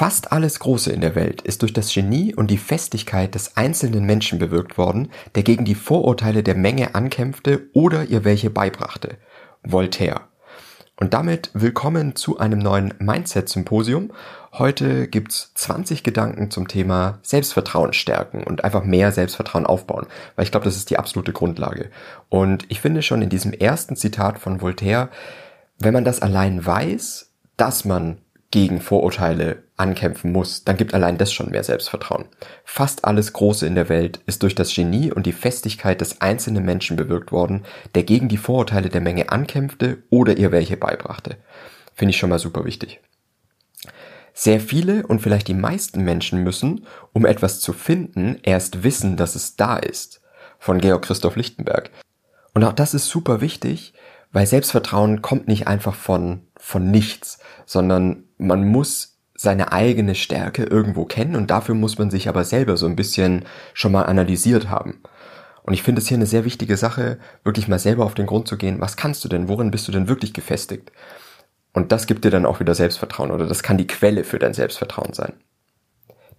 Fast alles Große in der Welt ist durch das Genie und die Festigkeit des einzelnen Menschen bewirkt worden, der gegen die Vorurteile der Menge ankämpfte oder ihr welche beibrachte. Voltaire. Und damit willkommen zu einem neuen Mindset-Symposium. Heute gibt's 20 Gedanken zum Thema Selbstvertrauen stärken und einfach mehr Selbstvertrauen aufbauen, weil ich glaube, das ist die absolute Grundlage. Und ich finde schon in diesem ersten Zitat von Voltaire, wenn man das allein weiß, dass man gegen Vorurteile ankämpfen muss, dann gibt allein das schon mehr Selbstvertrauen. Fast alles Große in der Welt ist durch das Genie und die Festigkeit des einzelnen Menschen bewirkt worden, der gegen die Vorurteile der Menge ankämpfte oder ihr welche beibrachte. Finde ich schon mal super wichtig. Sehr viele und vielleicht die meisten Menschen müssen, um etwas zu finden, erst wissen, dass es da ist. Von Georg Christoph Lichtenberg. Und auch das ist super wichtig, weil Selbstvertrauen kommt nicht einfach von, von nichts, sondern man muss seine eigene Stärke irgendwo kennen und dafür muss man sich aber selber so ein bisschen schon mal analysiert haben. Und ich finde es hier eine sehr wichtige Sache, wirklich mal selber auf den Grund zu gehen, was kannst du denn, worin bist du denn wirklich gefestigt? Und das gibt dir dann auch wieder Selbstvertrauen oder das kann die Quelle für dein Selbstvertrauen sein.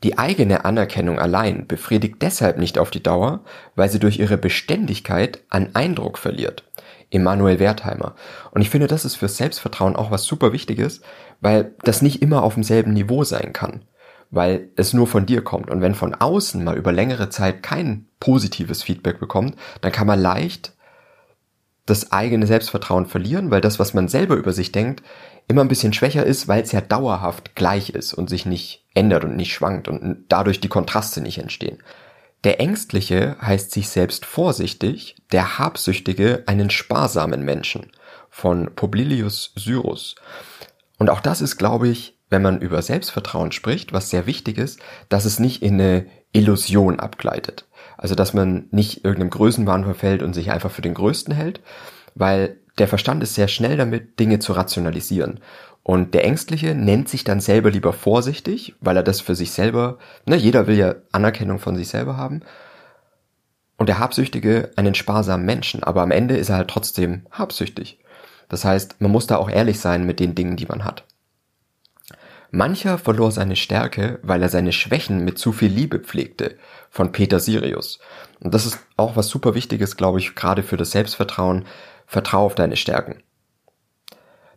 Die eigene Anerkennung allein befriedigt deshalb nicht auf die Dauer, weil sie durch ihre Beständigkeit an Eindruck verliert. Emanuel Wertheimer. Und ich finde, das ist für Selbstvertrauen auch was super Wichtiges, weil das nicht immer auf demselben Niveau sein kann, weil es nur von dir kommt. Und wenn von außen mal über längere Zeit kein positives Feedback bekommt, dann kann man leicht das eigene Selbstvertrauen verlieren, weil das, was man selber über sich denkt, immer ein bisschen schwächer ist, weil es ja dauerhaft gleich ist und sich nicht ändert und nicht schwankt und dadurch die Kontraste nicht entstehen. Der Ängstliche heißt sich selbst vorsichtig, der Habsüchtige einen sparsamen Menschen von Publilius Syrus. Und auch das ist, glaube ich, wenn man über Selbstvertrauen spricht, was sehr wichtig ist, dass es nicht in eine Illusion abgleitet. Also, dass man nicht irgendeinem Größenwahn verfällt und sich einfach für den Größten hält, weil der Verstand ist sehr schnell damit, Dinge zu rationalisieren. Und der Ängstliche nennt sich dann selber lieber vorsichtig, weil er das für sich selber, ne, jeder will ja Anerkennung von sich selber haben. Und der Habsüchtige einen sparsamen Menschen, aber am Ende ist er halt trotzdem habsüchtig. Das heißt, man muss da auch ehrlich sein mit den Dingen, die man hat. Mancher verlor seine Stärke, weil er seine Schwächen mit zu viel Liebe pflegte, von Peter Sirius. Und das ist auch was super Wichtiges, glaube ich, gerade für das Selbstvertrauen. Vertrau auf deine Stärken.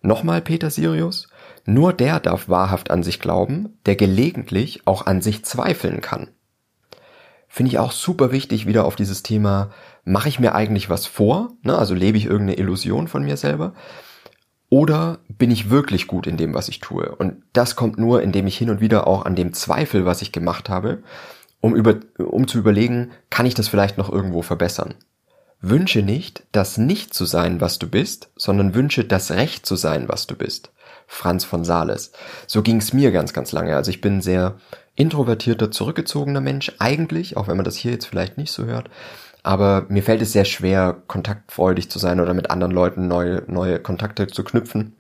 Nochmal Peter Sirius, nur der darf wahrhaft an sich glauben, der gelegentlich auch an sich zweifeln kann. Finde ich auch super wichtig wieder auf dieses Thema, mache ich mir eigentlich was vor, ne? also lebe ich irgendeine Illusion von mir selber, oder bin ich wirklich gut in dem, was ich tue? Und das kommt nur, indem ich hin und wieder auch an dem Zweifel, was ich gemacht habe, um, über, um zu überlegen, kann ich das vielleicht noch irgendwo verbessern? Wünsche nicht, das nicht zu sein, was du bist, sondern wünsche das Recht zu sein, was du bist. Franz von Sales. So ging es mir ganz, ganz lange. Also ich bin sehr introvertierter, zurückgezogener Mensch, eigentlich, auch wenn man das hier jetzt vielleicht nicht so hört. Aber mir fällt es sehr schwer, kontaktfreudig zu sein oder mit anderen Leuten neue, neue Kontakte zu knüpfen.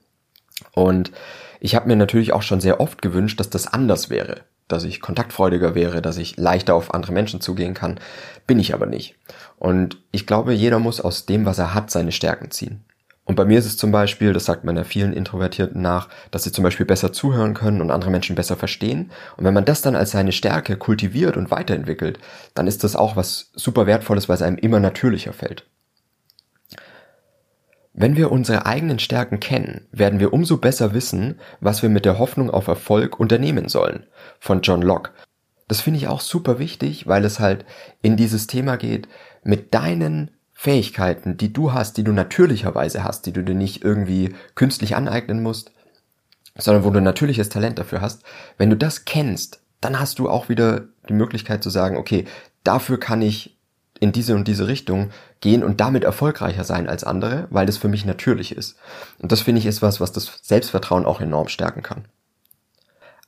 Und ich habe mir natürlich auch schon sehr oft gewünscht, dass das anders wäre dass ich kontaktfreudiger wäre, dass ich leichter auf andere Menschen zugehen kann, bin ich aber nicht. Und ich glaube, jeder muss aus dem, was er hat, seine Stärken ziehen. Und bei mir ist es zum Beispiel, das sagt man ja vielen Introvertierten nach, dass sie zum Beispiel besser zuhören können und andere Menschen besser verstehen. Und wenn man das dann als seine Stärke kultiviert und weiterentwickelt, dann ist das auch was super wertvolles, weil es einem immer natürlicher fällt. Wenn wir unsere eigenen Stärken kennen, werden wir umso besser wissen, was wir mit der Hoffnung auf Erfolg unternehmen sollen. Von John Locke. Das finde ich auch super wichtig, weil es halt in dieses Thema geht, mit deinen Fähigkeiten, die du hast, die du natürlicherweise hast, die du dir nicht irgendwie künstlich aneignen musst, sondern wo du natürliches Talent dafür hast, wenn du das kennst, dann hast du auch wieder die Möglichkeit zu sagen, okay, dafür kann ich in diese und diese Richtung gehen und damit erfolgreicher sein als andere, weil das für mich natürlich ist. Und das finde ich ist was, was das Selbstvertrauen auch enorm stärken kann.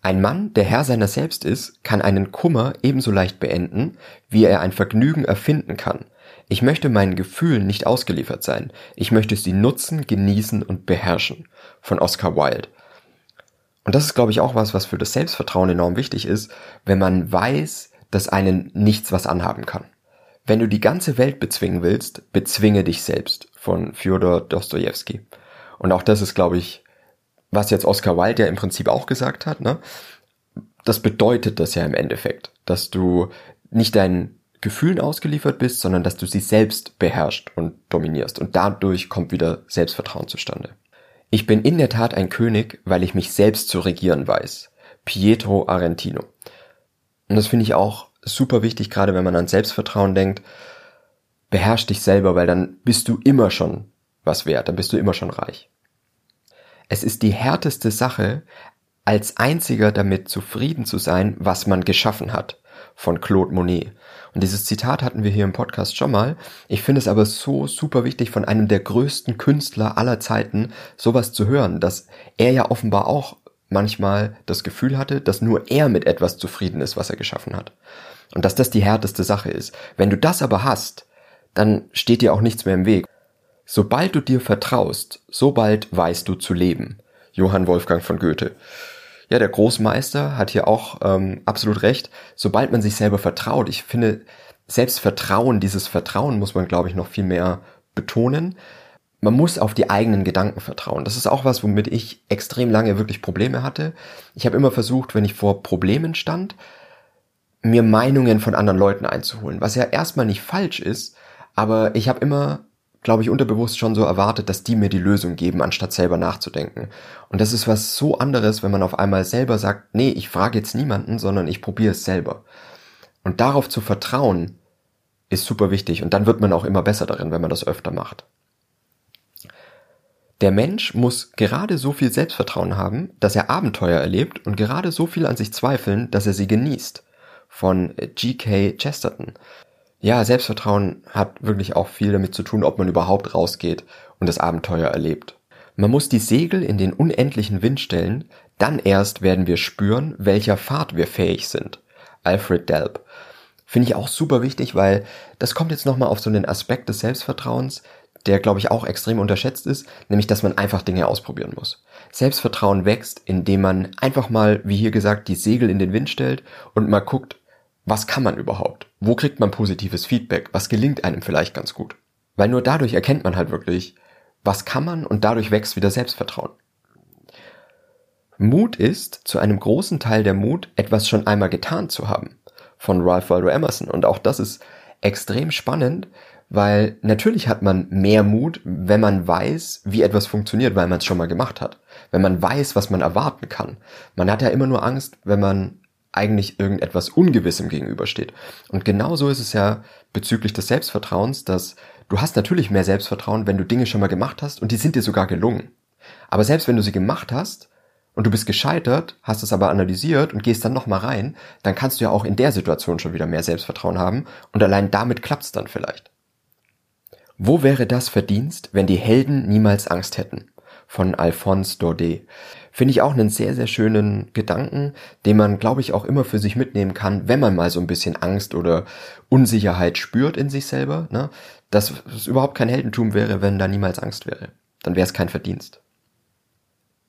Ein Mann, der Herr seiner selbst ist, kann einen Kummer ebenso leicht beenden, wie er ein Vergnügen erfinden kann. Ich möchte meinen Gefühlen nicht ausgeliefert sein. Ich möchte sie nutzen, genießen und beherrschen. Von Oscar Wilde. Und das ist, glaube ich, auch was, was für das Selbstvertrauen enorm wichtig ist, wenn man weiß, dass einen nichts was anhaben kann. Wenn du die ganze Welt bezwingen willst, bezwinge dich selbst von Fyodor Dostoevsky. Und auch das ist, glaube ich, was jetzt Oscar Wilde ja im Prinzip auch gesagt hat, ne? das bedeutet das ja im Endeffekt, dass du nicht deinen Gefühlen ausgeliefert bist, sondern dass du sie selbst beherrschst und dominierst. Und dadurch kommt wieder Selbstvertrauen zustande. Ich bin in der Tat ein König, weil ich mich selbst zu regieren weiß. Pietro Argentino. Und das finde ich auch super wichtig, gerade wenn man an Selbstvertrauen denkt. Beherrsch dich selber, weil dann bist du immer schon was wert, dann bist du immer schon reich. Es ist die härteste Sache, als einziger damit zufrieden zu sein, was man geschaffen hat, von Claude Monet. Und dieses Zitat hatten wir hier im Podcast schon mal. Ich finde es aber so super wichtig, von einem der größten Künstler aller Zeiten sowas zu hören, dass er ja offenbar auch manchmal das Gefühl hatte, dass nur er mit etwas zufrieden ist, was er geschaffen hat. Und dass das die härteste Sache ist. Wenn du das aber hast, dann steht dir auch nichts mehr im Weg. Sobald du dir vertraust, sobald weißt du zu leben. Johann Wolfgang von Goethe. Ja, der Großmeister hat hier auch ähm, absolut recht. Sobald man sich selber vertraut, ich finde, selbst Vertrauen, dieses Vertrauen muss man, glaube ich, noch viel mehr betonen. Man muss auf die eigenen Gedanken vertrauen. Das ist auch was, womit ich extrem lange wirklich Probleme hatte. Ich habe immer versucht, wenn ich vor Problemen stand, mir Meinungen von anderen Leuten einzuholen, was ja erstmal nicht falsch ist, aber ich habe immer glaube ich, unterbewusst schon so erwartet, dass die mir die Lösung geben, anstatt selber nachzudenken. Und das ist was so anderes, wenn man auf einmal selber sagt, nee, ich frage jetzt niemanden, sondern ich probiere es selber. Und darauf zu vertrauen, ist super wichtig. Und dann wird man auch immer besser darin, wenn man das öfter macht. Der Mensch muss gerade so viel Selbstvertrauen haben, dass er Abenteuer erlebt und gerade so viel an sich zweifeln, dass er sie genießt. Von G.K. Chesterton. Ja, Selbstvertrauen hat wirklich auch viel damit zu tun, ob man überhaupt rausgeht und das Abenteuer erlebt. Man muss die Segel in den unendlichen Wind stellen, dann erst werden wir spüren, welcher Fahrt wir fähig sind. Alfred Delp. Finde ich auch super wichtig, weil das kommt jetzt nochmal auf so einen Aspekt des Selbstvertrauens, der glaube ich auch extrem unterschätzt ist, nämlich dass man einfach Dinge ausprobieren muss. Selbstvertrauen wächst, indem man einfach mal, wie hier gesagt, die Segel in den Wind stellt und mal guckt, was kann man überhaupt? Wo kriegt man positives Feedback? Was gelingt einem vielleicht ganz gut? Weil nur dadurch erkennt man halt wirklich, was kann man und dadurch wächst wieder Selbstvertrauen. Mut ist zu einem großen Teil der Mut, etwas schon einmal getan zu haben. Von Ralph Waldo Emerson. Und auch das ist extrem spannend, weil natürlich hat man mehr Mut, wenn man weiß, wie etwas funktioniert, weil man es schon mal gemacht hat. Wenn man weiß, was man erwarten kann. Man hat ja immer nur Angst, wenn man eigentlich irgendetwas Ungewissem gegenübersteht. Und genauso ist es ja bezüglich des Selbstvertrauens, dass du hast natürlich mehr Selbstvertrauen, wenn du Dinge schon mal gemacht hast und die sind dir sogar gelungen. Aber selbst wenn du sie gemacht hast und du bist gescheitert, hast es aber analysiert und gehst dann nochmal rein, dann kannst du ja auch in der Situation schon wieder mehr Selbstvertrauen haben und allein damit klappt's dann vielleicht. Wo wäre das Verdienst, wenn die Helden niemals Angst hätten? Von Alphonse Daudet. Finde ich auch einen sehr, sehr schönen Gedanken, den man, glaube ich, auch immer für sich mitnehmen kann, wenn man mal so ein bisschen Angst oder Unsicherheit spürt in sich selber, ne? dass es überhaupt kein Heldentum wäre, wenn da niemals Angst wäre. Dann wäre es kein Verdienst.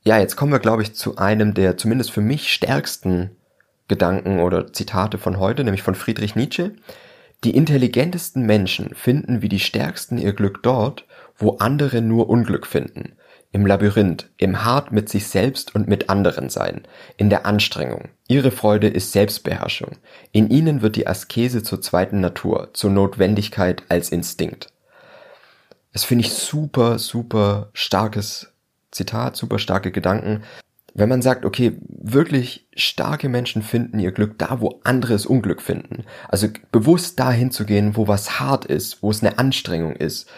Ja, jetzt kommen wir, glaube ich, zu einem der zumindest für mich stärksten Gedanken oder Zitate von heute, nämlich von Friedrich Nietzsche. Die intelligentesten Menschen finden wie die stärksten ihr Glück dort, wo andere nur Unglück finden im Labyrinth, im Hart mit sich selbst und mit anderen sein, in der Anstrengung. Ihre Freude ist Selbstbeherrschung. In ihnen wird die Askese zur zweiten Natur, zur Notwendigkeit als Instinkt. Das finde ich super, super starkes Zitat, super starke Gedanken. Wenn man sagt, okay, wirklich starke Menschen finden ihr Glück da, wo andere es Unglück finden. Also bewusst dahin zu gehen, wo was hart ist, wo es eine Anstrengung ist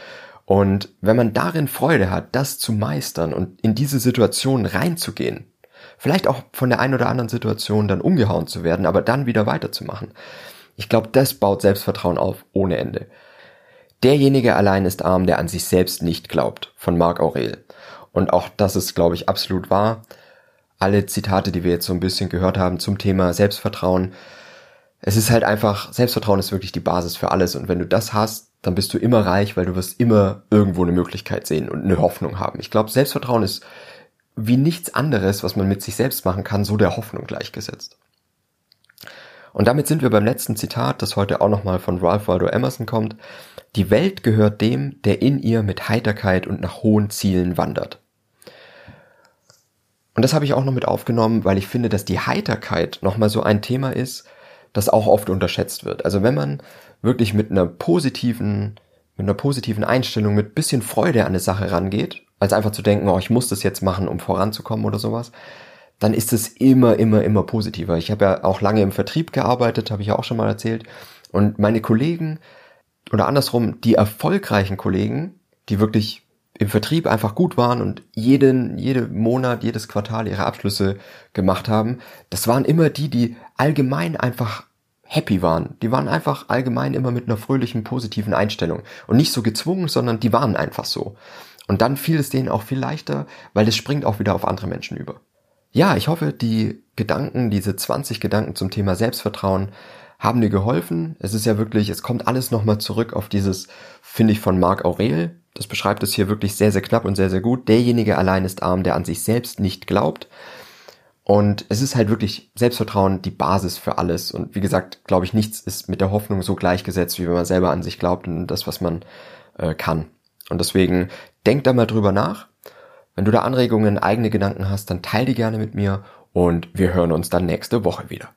und wenn man darin Freude hat, das zu meistern und in diese Situation reinzugehen, vielleicht auch von der einen oder anderen Situation dann umgehauen zu werden, aber dann wieder weiterzumachen, ich glaube, das baut Selbstvertrauen auf ohne Ende. Derjenige allein ist arm, der an sich selbst nicht glaubt, von Marc Aurel. Und auch das ist, glaube ich, absolut wahr. Alle Zitate, die wir jetzt so ein bisschen gehört haben zum Thema Selbstvertrauen, es ist halt einfach, Selbstvertrauen ist wirklich die Basis für alles. Und wenn du das hast, dann bist du immer reich, weil du wirst immer irgendwo eine Möglichkeit sehen und eine Hoffnung haben. Ich glaube, Selbstvertrauen ist wie nichts anderes, was man mit sich selbst machen kann, so der Hoffnung gleichgesetzt. Und damit sind wir beim letzten Zitat, das heute auch nochmal von Ralph Waldo Emerson kommt. Die Welt gehört dem, der in ihr mit Heiterkeit und nach hohen Zielen wandert. Und das habe ich auch noch mit aufgenommen, weil ich finde, dass die Heiterkeit nochmal so ein Thema ist, das auch oft unterschätzt wird. Also wenn man wirklich mit einer positiven, mit einer positiven Einstellung, mit bisschen Freude an eine Sache rangeht, als einfach zu denken, oh, ich muss das jetzt machen, um voranzukommen oder sowas, dann ist es immer, immer, immer positiver. Ich habe ja auch lange im Vertrieb gearbeitet, habe ich ja auch schon mal erzählt. Und meine Kollegen, oder andersrum, die erfolgreichen Kollegen, die wirklich im Vertrieb einfach gut waren und jeden, jeden Monat, jedes Quartal ihre Abschlüsse gemacht haben, das waren immer die, die allgemein einfach happy waren. Die waren einfach allgemein immer mit einer fröhlichen, positiven Einstellung. Und nicht so gezwungen, sondern die waren einfach so. Und dann fiel es denen auch viel leichter, weil es springt auch wieder auf andere Menschen über. Ja, ich hoffe, die Gedanken, diese 20 Gedanken zum Thema Selbstvertrauen haben dir geholfen. Es ist ja wirklich, es kommt alles nochmal zurück auf dieses, finde ich, von Marc Aurel, das beschreibt es hier wirklich sehr, sehr knapp und sehr, sehr gut. Derjenige allein ist arm, der an sich selbst nicht glaubt. Und es ist halt wirklich Selbstvertrauen die Basis für alles. Und wie gesagt, glaube ich, nichts ist mit der Hoffnung so gleichgesetzt, wie wenn man selber an sich glaubt und das, was man äh, kann. Und deswegen denk da mal drüber nach. Wenn du da Anregungen, eigene Gedanken hast, dann teil die gerne mit mir und wir hören uns dann nächste Woche wieder.